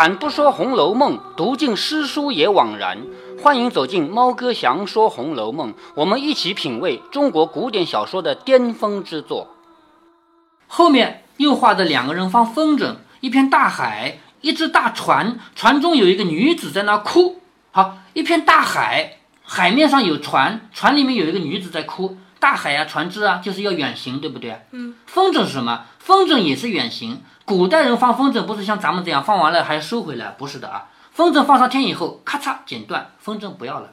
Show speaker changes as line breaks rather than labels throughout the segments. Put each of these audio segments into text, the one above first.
开坛不说《红楼梦》，读尽诗书也枉然。欢迎走进猫哥祥说《红楼梦》，我们一起品味中国古典小说的巅峰之作。后面又画的两个人放风筝，一片大海，一只大船，船中有一个女子在那哭。好，一片大海，海面上有船，船里面有一个女子在哭。大海啊，船只啊，就是要远行，对不对？
嗯。
风筝是什么？风筝也是远行。古代人放风筝不是像咱们这样放完了还要收回来，不是的啊。风筝放上天以后，咔嚓剪断，风筝不要了，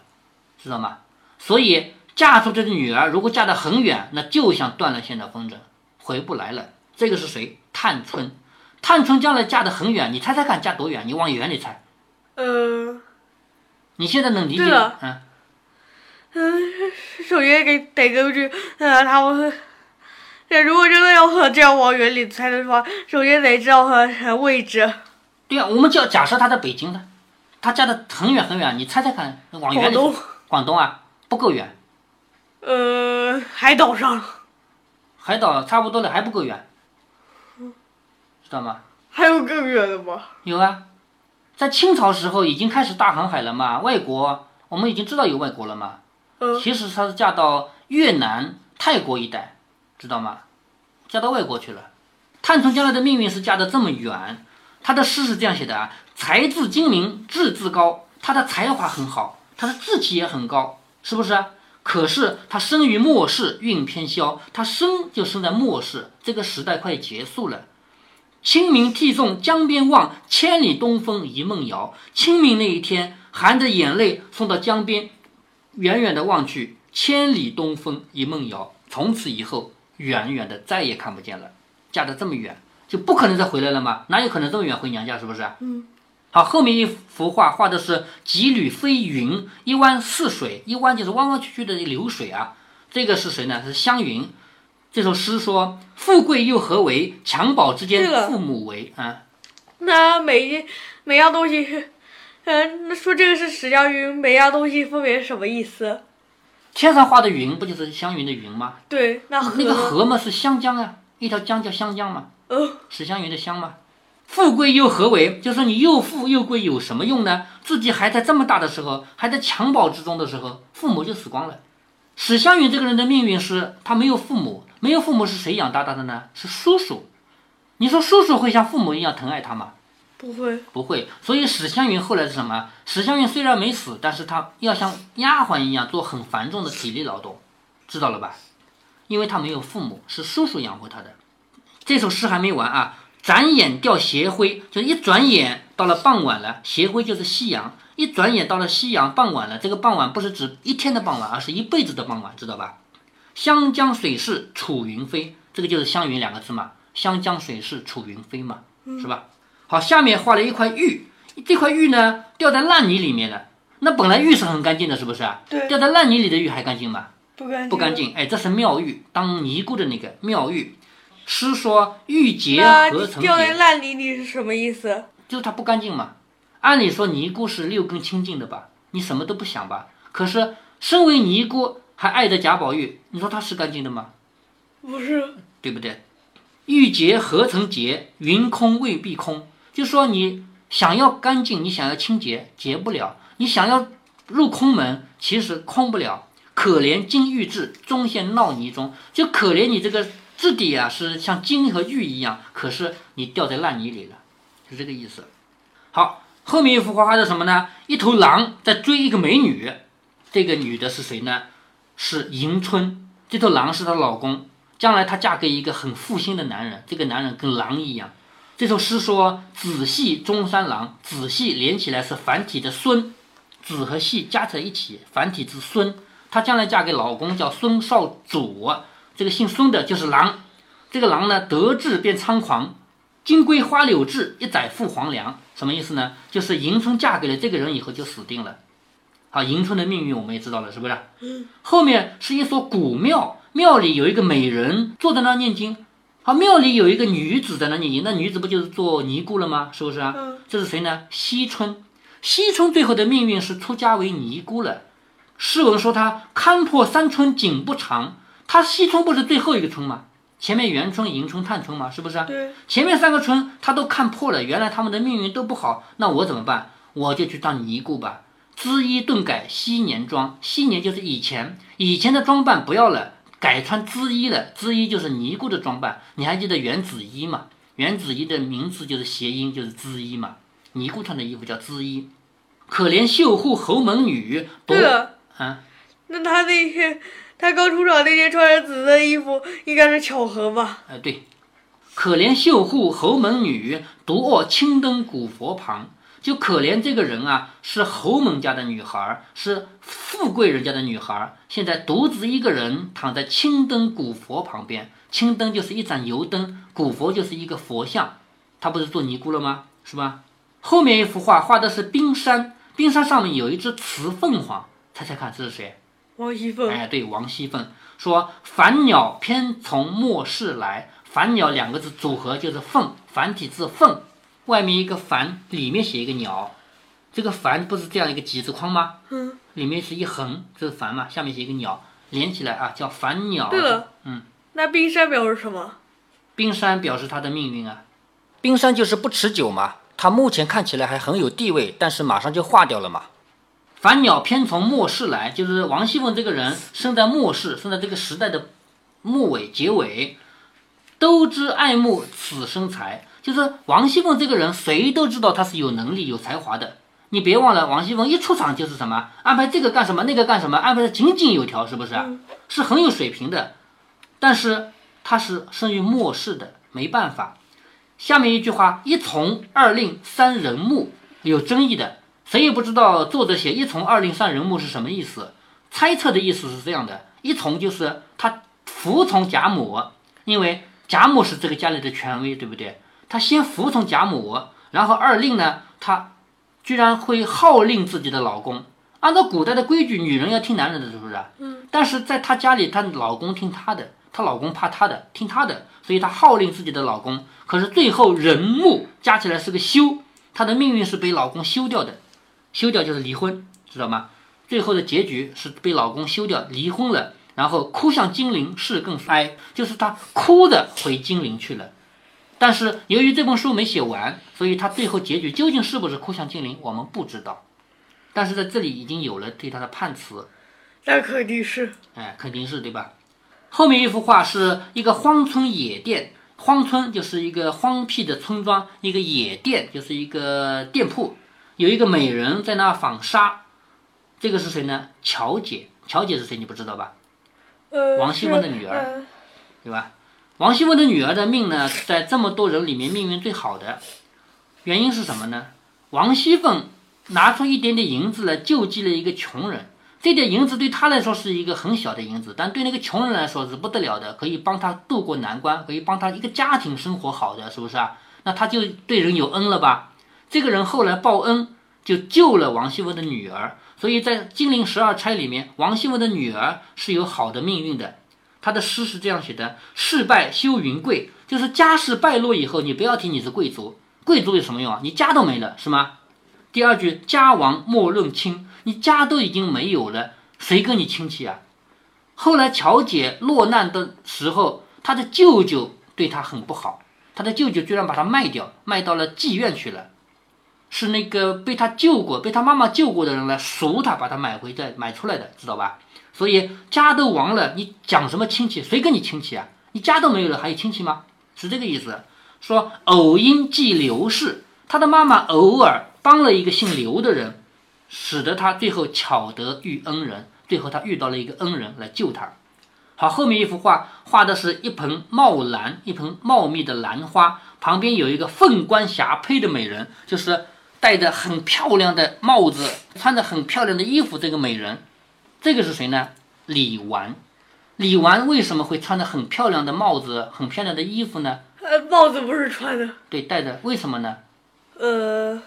知道吗？所以嫁出去的女儿如果嫁得很远，那就像断了线的风筝，回不来了。这个是谁？探春。探春将来嫁得很远，你猜猜看，嫁多远？你往远里猜。
呃，
你现在能理解？嗯。
嗯，首先给得根据呃他们，这如果真的要和这样往远里猜的话，首先得知道和位置。
对啊，我们就要假设它在北京的，他嫁的很远很远，你猜猜看，往远里
广东
广东啊，不够远，
呃，海岛上
海岛差不多了，还不够远，知道吗？
还有更远的吗？
有啊，在清朝时候已经开始大航海了嘛，外国我们已经知道有外国了嘛。
嗯
其实她是嫁到越南、泰国一带，知道吗？嫁到外国去了。探春将来的命运是嫁得这么远，她的诗是这样写的啊：才智精明，志自高。她的才华很好，她的志气也很高，是不是？可是她生于末世，运偏消，她生就生在末世，这个时代快结束了。清明涕送江边望，千里东风一梦遥。清明那一天，含着眼泪送到江边，远远的望去，千里东风一梦遥。从此以后，远远的再也看不见了。嫁得这么远，就不可能再回来了吗？哪有可能这么远回娘家？是不是？
嗯。
好，后面一幅画画的是几缕飞云，一湾似水，一湾就是弯弯曲曲的流水啊。这个是谁呢？是湘云。这首诗说：“富贵又何为？襁褓之间
这个
父母为。”啊，
那每一每样东西是，嗯、那说这个是史湘云，每样东西分别是什么意思？
天上画的云不就是湘云的云吗？
对，那河
那个河嘛是湘江啊，一条江叫湘江嘛，
呃，
史湘云的湘嘛。富贵又何为？就是你又富又贵有什么用呢？自己还在这么大的时候，还在襁褓之中的时候，父母就死光了。史湘云这个人的命运是，他没有父母，没有父母是谁养大他的呢？是叔叔。你说叔叔会像父母一样疼爱他吗？
不会，
不会。所以史湘云后来是什么？史湘云虽然没死，但是她要像丫鬟一样做很繁重的体力劳动，知道了吧？因为她没有父母，是叔叔养活她的。这首诗还没完啊！转眼掉斜晖，就一转眼到了傍晚了。斜晖就是夕阳，一转眼到了夕阳傍晚了。这个傍晚不是指一天的傍晚，而是一辈子的傍晚，知道吧？湘江水逝楚云飞，这个就是湘云两个字嘛。湘江水逝楚云飞嘛，是吧？好，下面画了一块玉，这块玉呢掉在烂泥里面了。那本来玉是很干净的，是不是啊？
对，
掉在烂泥里的玉还干净吗？
不干净，
不干。净。哎，这是妙玉，当尼姑的那个妙玉。诗说玉洁
那
何曾
掉在，烂泥里是什么意思？
就是它不干净嘛。按理说尼姑是六根清净的吧，你什么都不想吧。可是身为尼姑还爱着贾宝玉，你说她是干净的吗？
不是，
对不对？玉洁何曾洁，云空未必空。就说你想要干净，你想要清洁，洁不了；你想要入空门，其实空不了。可怜金玉质，终陷淖泥中。就可怜你这个质地啊，是像金和玉一样，可是你掉在烂泥里了，是这个意思。好，后面一幅画画的什么呢？一头狼在追一个美女，这个女的是谁呢？是迎春。这头狼是她老公，将来她嫁给一个很负心的男人，这个男人跟狼一样。这首诗说“子系中山狼”，子系连起来是繁体的孙，子和系加在一起，繁体字孙。她将来嫁给老公叫孙少佐，这个姓孙的就是狼。这个狼呢，得志便猖狂，金龟花柳志，一载赴黄粱。什么意思呢？就是迎春嫁给了这个人以后就死定了。好，迎春的命运我们也知道了，是不是？后面是一所古庙，庙里有一个美人坐在那儿念经。好，庙里有一个女子在那念经，那女子不就是做尼姑了吗？是不是啊？
嗯
这是谁呢？惜春。惜春最后的命运是出家为尼姑了。诗文说她看破三春景不长，她惜春不是最后一个春吗？前面元春、迎春、探春嘛，是不是？
对，
前面三个春她都看破了，原来他们的命运都不好，那我怎么办？我就去当尼姑吧。缁衣顿改昔年装，昔年就是以前，以前的装扮不要了，改穿织衣了。织衣就是尼姑的装扮。你还记得元子衣吗？元子衣的名字就是谐音，就是织衣嘛。尼姑穿的衣服叫织衣。可怜绣户侯门女，
对了，
啊，
那他那天他刚出场那天穿着紫色衣服，应该是巧合吧？
哎，对，可怜绣户侯门女，独卧青灯古佛旁。就可怜这个人啊，是侯门家的女孩，是富贵人家的女孩，现在独自一个人躺在青灯古佛旁边。青灯就是一盏油灯，古佛就是一个佛像。她不是做尼姑了吗？是吧？后面一幅画画的是冰山，冰山上面有一只雌凤凰，猜猜看这是谁？
王熙凤。
哎，对，王熙凤说：“凡鸟偏从末世来。”凡鸟两个字组合就是凤，繁体字凤。外面一个凡，里面写一个鸟，这个凡不是这样一个几字框吗？
嗯，
里面是一横，这是凡嘛，下面写一个鸟，连起来啊，叫凡鸟。
对了，
嗯，
那冰山表示什么？
冰山表示他的命运啊，冰山就是不持久嘛，他目前看起来还很有地位，但是马上就化掉了嘛。凡鸟偏从末世来，就是王熙凤这个人生在末世，生在这个时代的末尾结尾，都知爱慕此生才。就是王熙凤这个人，谁都知道她是有能力、有才华的。你别忘了，王熙凤一出场就是什么安排这个干什么，那个干什么，安排的井井有条，是不是？是很有水平的。但是她是生于末世的，没办法。下面一句话：一从二令三人木，有争议的，谁也不知道作者写一从二令三人木是什么意思。猜测的意思是这样的：一从就是他服从贾母，因为贾母是这个家里的权威，对不对？他先服从贾母，然后二令呢，她居然会号令自己的老公。按照古代的规矩，女人要听男人的，是不是？
嗯。
但是在她家里，她老公听她的，她老公怕她的，听她的，所以她号令自己的老公。可是最后人木加起来是个休，她的命运是被老公休掉的，休掉就是离婚，知道吗？最后的结局是被老公休掉，离婚了，然后哭向金陵事更哀，就是她哭着回金陵去了。但是由于这本书没写完，所以他最后结局究竟是不是哭向金陵，我们不知道。但是在这里已经有了对他的判词，
那肯定是，
哎，肯定是对吧？后面一幅画是一个荒村野店，荒村就是一个荒僻的村庄，一个野店就是一个店铺，有一个美人在那纺纱，这个是谁呢？乔姐，乔姐是谁？你不知道吧？
呃，
王熙凤的女儿，对吧？王熙凤的女儿的命呢，在这么多人里面命运最好的，原因是什么呢？王熙凤拿出一点点银子来救济了一个穷人，这点银子对她来说是一个很小的银子，但对那个穷人来说是不得了的，可以帮他渡过难关，可以帮他一个家庭生活好的，是不是啊？那他就对人有恩了吧？这个人后来报恩，就救了王熙凤的女儿，所以在金陵十二钗里面，王熙凤的女儿是有好的命运的。他的诗是这样写的：“事败休云贵，就是家世败落以后，你不要提你是贵族，贵族有什么用啊？你家都没了，是吗？”第二句：“家亡莫论亲，你家都已经没有了，谁跟你亲戚啊？”后来乔姐落难的时候，她的舅舅对她很不好，她的舅舅居然把她卖掉，卖到了妓院去了，是那个被她救过、被她妈妈救过的人来赎她，把她买回再买出来的，知道吧？所以家都亡了，你讲什么亲戚？谁跟你亲戚啊？你家都没有了，还有亲戚吗？是这个意思。说偶因寄刘氏，他的妈妈偶尔帮了一个姓刘的人，使得他最后巧得遇恩人。最后他遇到了一个恩人来救他。好，后面一幅画画的是一盆茂兰，一盆茂密的兰花，旁边有一个凤冠霞帔的美人，就是戴着很漂亮的帽子，穿着很漂亮的衣服，这个美人。这个是谁呢？李纨。李纨为什么会穿着很漂亮的帽子、很漂亮的衣服呢？
呃，帽子不是穿的。
对，戴着。为什么呢？
呃，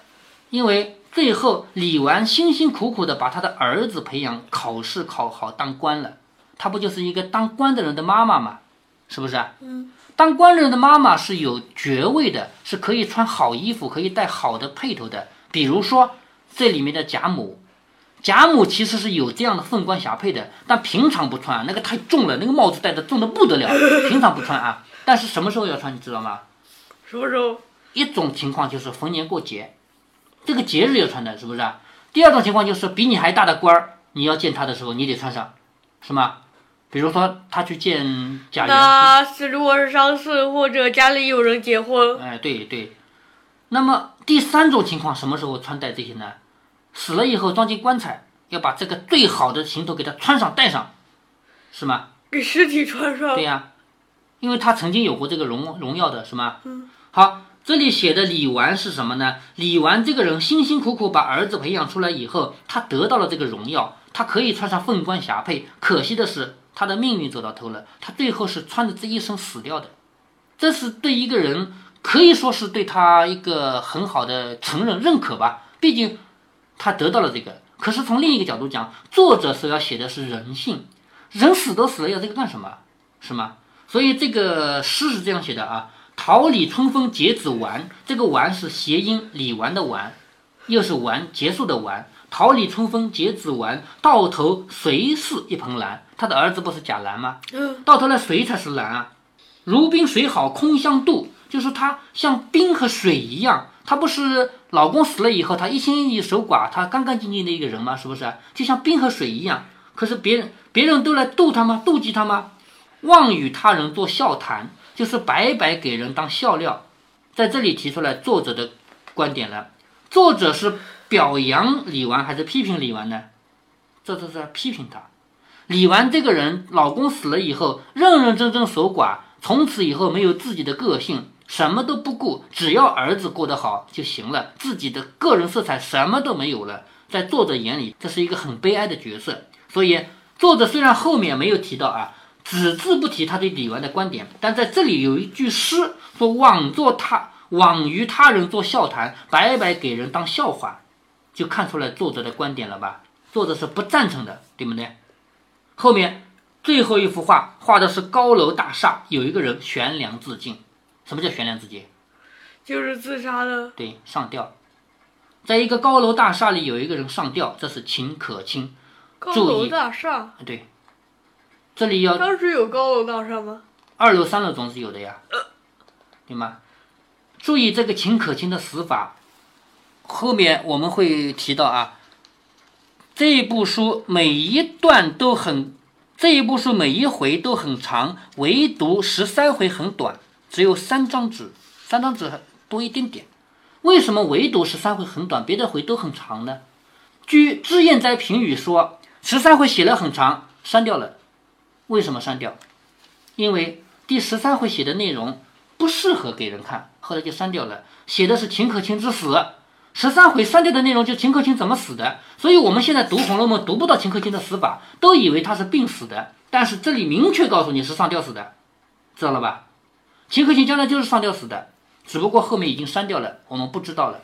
因为最后李纨辛辛苦苦的把他的儿子培养，考试考好当官了。她不就是一个当官的人的妈妈吗？是不是？
嗯。
当官人的妈妈是有爵位的，是可以穿好衣服，可以戴好的配头的。比如说这里面的贾母。贾母其实是有这样的凤冠霞帔的，但平常不穿，那个太重了，那个帽子戴的重的不得了，平常不穿啊。但是什么时候要穿，你知道吗？
什么时候？
一种情况就是逢年过节，这个节日要穿的，是不是？第二种情况就是比你还大的官儿，你要见他的时候，你得穿上，是吗？比如说他去见贾元，
那是如果是丧事或者家里有人结婚，
哎，对对。那么第三种情况，什么时候穿戴这些呢？死了以后装进棺材，要把这个最好的行头给他穿上戴上，是吗？
给尸体穿上。
对呀，因为他曾经有过这个荣荣耀的，是吗？
嗯。
好，这里写的李纨是什么呢？李纨这个人辛辛苦苦把儿子培养出来以后，他得到了这个荣耀，他可以穿上凤冠霞帔。可惜的是，他的命运走到头了，他最后是穿着这一身死掉的。这是对一个人可以说是对他一个很好的承认认可吧。毕竟他得到了这个。可是从另一个角度讲，作者所要写的是人性，人死都死了，要这个干什么？是吗？所以这个诗是这样写的啊。桃李春风结子完，这个完是谐音，李纨的完，又是完结束的完。桃李春风结子完，到头谁是一盆兰？他的儿子不是贾兰吗？
嗯，
到头来谁才是兰啊？如冰水好空相妒，就是他像冰和水一样。她不是老公死了以后，她一心一意守寡，她干干净净的一个人吗？是不是？就像冰和水一样。可是别人别人都来妒她吗？妒忌她吗？妄与他人做笑谈。就是白白给人当笑料，在这里提出来作者的观点了。作者是表扬李纨还是批评李纨呢？这这是批评他。李纨这个人，老公死了以后，认认真真守寡，从此以后没有自己的个性，什么都不顾，只要儿子过得好就行了，自己的个人色彩什么都没有了。在作者眼里，这是一个很悲哀的角色。所以，作者虽然后面没有提到啊。只字不提他对李纨的观点，但在这里有一句诗说：“枉做他，枉于他人做笑谈，白白给人当笑话。”就看出来作者的观点了吧？作者是不赞成的，对不对？后面最后一幅画画的是高楼大厦，有一个人悬梁自尽。什么叫悬梁自尽？
就是自杀的。
对，上吊。在一个高楼大厦里有一个人上吊，这是秦可卿。
高楼大厦。
对。这里要
当时有高楼大厦吗？
二楼、三楼总是有的呀，对吗？注意这个秦可卿的死法，后面我们会提到啊。这一部书每一段都很，这一部书每一回都很长，唯独十三回很短，只有三张纸，三张纸多一点点。为什么唯独十三回很短，别的回都很长呢？据脂砚斋评语说，十三回写了很长，删掉了。为什么删掉？因为第十三回写的内容不适合给人看，后来就删掉了。写的是秦可卿之死，十三回删掉的内容就秦可卿怎么死的。所以我们现在读《红楼梦》读不到秦可卿的死法，都以为他是病死的。但是这里明确告诉你是上吊死的，知道了吧？秦可卿将来就是上吊死的，只不过后面已经删掉了，我们不知道了。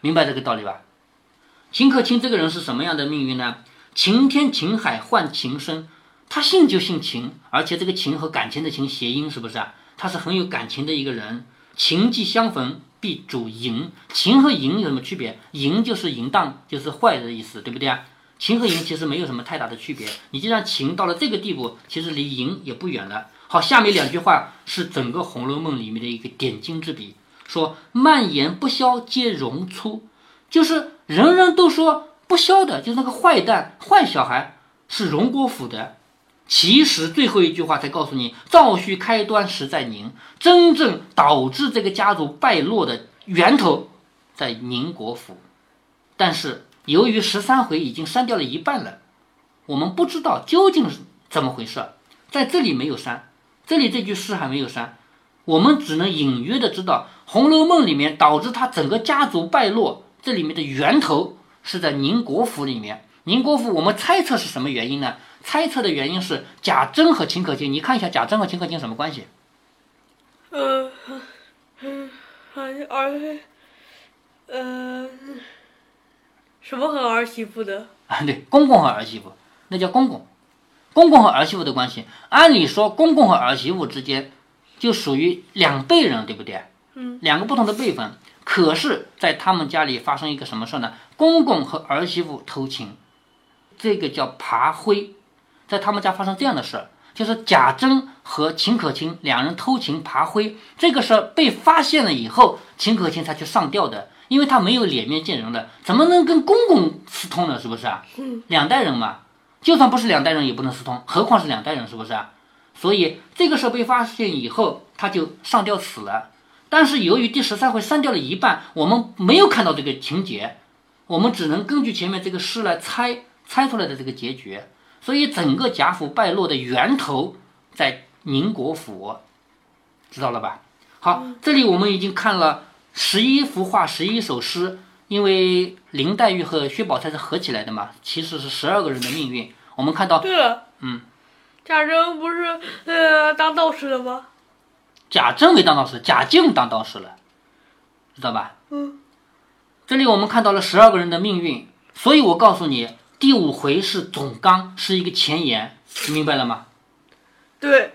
明白这个道理吧？秦可卿这个人是什么样的命运呢？晴天晴海换情深。他姓就姓秦，而且这个秦和感情的情谐音，是不是啊？他是很有感情的一个人。情既相逢，必主淫。情和淫有什么区别？淫就是淫荡，就是坏的意思，对不对啊？情和淫其实没有什么太大的区别。你既然情到了这个地步，其实离淫也不远了。好，下面两句话是整个《红楼梦》里面的一个点睛之笔，说蔓延不消皆荣出，就是人人都说不消的，就是那个坏蛋、坏小孩是荣国府的。其实最后一句话才告诉你，赵旭开端实在宁，真正导致这个家族败落的源头在宁国府。但是由于十三回已经删掉了一半了，我们不知道究竟是怎么回事，在这里没有删，这里这句诗还没有删，我们只能隐约的知道《红楼梦》里面导致他整个家族败落，这里面的源头是在宁国府里面。宁国府，我们猜测是什么原因呢？猜测的原因是贾珍和秦可卿，你看一下贾珍和秦可卿什么关系？
呃，嗯，儿，呃，什么和儿媳妇的？
啊，对，公公和儿媳妇，那叫公公，公公和儿媳妇的关系。按理说，公公和儿媳妇之间就属于两辈人，对不对？
嗯，
两个不同的辈分。可是，在他们家里发生一个什么事呢？公公和儿媳妇偷情，这个叫爬灰，在他们家发生这样的事儿，就是贾珍和秦可卿两人偷情爬灰，这个事儿被发现了以后，秦可卿才去上吊的，因为他没有脸面见人了，怎么能跟公公私通呢？是不是啊？两代人嘛，就算不是两代人也不能私通，何况是两代人，是不是啊？所以这个时候被发现以后，他就上吊死了。但是由于第十三回删掉了一半，我们没有看到这个情节，我们只能根据前面这个诗来猜猜出来的这个结局。所以整个贾府败落的源头在宁国府，知道了吧？好，这里我们已经看了十一幅画、十一首诗，因为林黛玉和薛宝钗是合起来的嘛，其实是十二个人的命运。我们看到，
对了，
嗯，
贾珍不是呃当道士了吗？
贾政没当道士，贾静当道士了，知道吧？
嗯，
这里我们看到了十二个人的命运，所以我告诉你，第五回是总纲，是一个前言，你明白了吗？
对，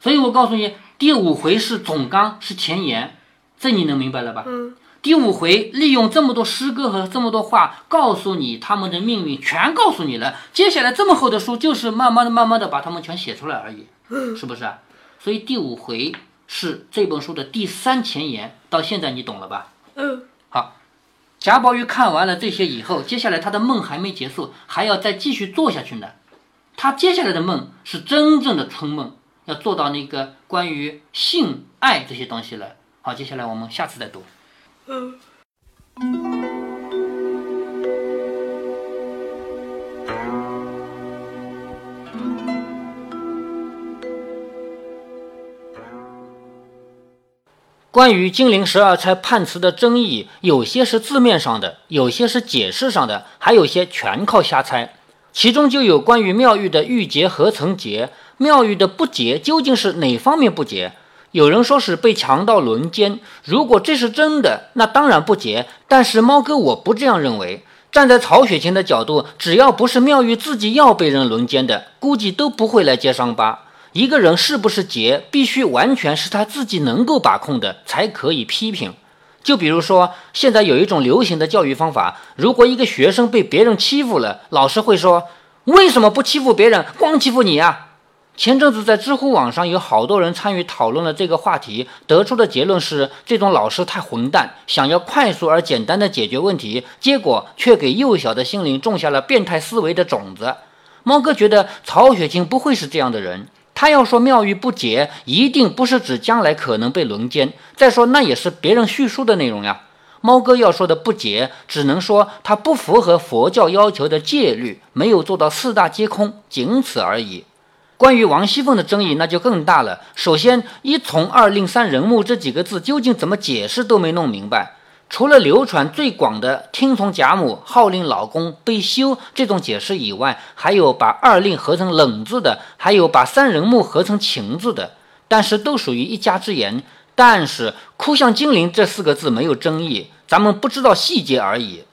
所以我告诉你，第五回是总纲，是前言，这你能明白了吧？
嗯，
第五回利用这么多诗歌和这么多话，告诉你他们的命运，全告诉你了。接下来这么厚的书，就是慢慢的、慢慢的把他们全写出来而已，是不是啊？所以第五回是这本书的第三前言，到现在你懂了吧？
嗯，
好，贾宝玉看完了这些以后，接下来他的梦还没结束，还要再继续做下去呢。他接下来的梦是真正的春梦，要做到那个关于性爱这些东西了。好，接下来我们下次再读。关于金陵十二钗判词的争议，有些是字面上的，有些是解释上的，还有些全靠瞎猜。其中就有关于妙玉的玉洁何曾洁，妙玉的不洁究竟是哪方面不洁？有人说是被强盗轮奸，如果这是真的，那当然不结。但是猫哥我不这样认为。站在曹雪芹的角度，只要不是妙玉自己要被人轮奸的，估计都不会来揭伤疤。一个人是不是结，必须完全是他自己能够把控的，才可以批评。就比如说，现在有一种流行的教育方法，如果一个学生被别人欺负了，老师会说：“为什么不欺负别人，光欺负你啊？”前阵子在知乎网上有好多人参与讨论了这个话题，得出的结论是，这种老师太混蛋，想要快速而简单的解决问题，结果却给幼小的心灵种下了变态思维的种子。猫哥觉得曹雪芹不会是这样的人。他要说妙玉不洁，一定不是指将来可能被轮奸。再说，那也是别人叙述的内容呀。猫哥要说的不洁，只能说他不符合佛教要求的戒律，没有做到四大皆空，仅此而已。关于王熙凤的争议，那就更大了。首先，一从二令三人目这几个字究竟怎么解释都没弄明白。除了流传最广的“听从贾母，号令老公，被休”这种解释以外，还有把二令合成冷字的，还有把三人木合成情字的，但是都属于一家之言。但是“哭向金陵”这四个字没有争议，咱们不知道细节而已。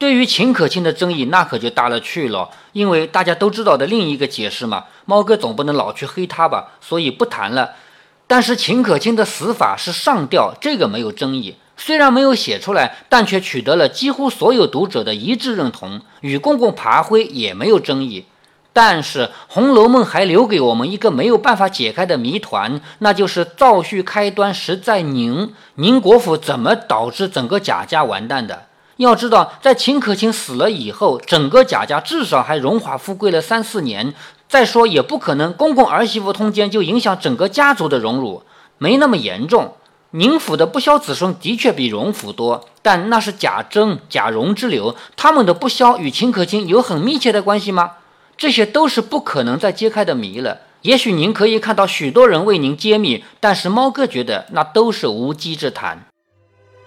对于秦可卿的争议，那可就大了去了，因为大家都知道的另一个解释嘛。猫哥总不能老去黑他吧，所以不谈了。但是秦可卿的死法是上吊，这个没有争议。虽然没有写出来，但却取得了几乎所有读者的一致认同。与公公爬灰也没有争议，但是《红楼梦》还留给我们一个没有办法解开的谜团，那就是赵旭开端实在宁宁国府怎么导致整个贾家完蛋的？要知道，在秦可卿死了以后，整个贾家至少还荣华富贵了三四年。再说，也不可能公公儿媳妇通奸就影响整个家族的荣辱，没那么严重。宁府的不肖子孙的确比荣府多，但那是贾珍、贾蓉之流，他们的不肖与秦可卿有很密切的关系吗？这些都是不可能再揭开的谜了。也许您可以看到许多人为您揭秘，但是猫哥觉得那都是无稽之谈。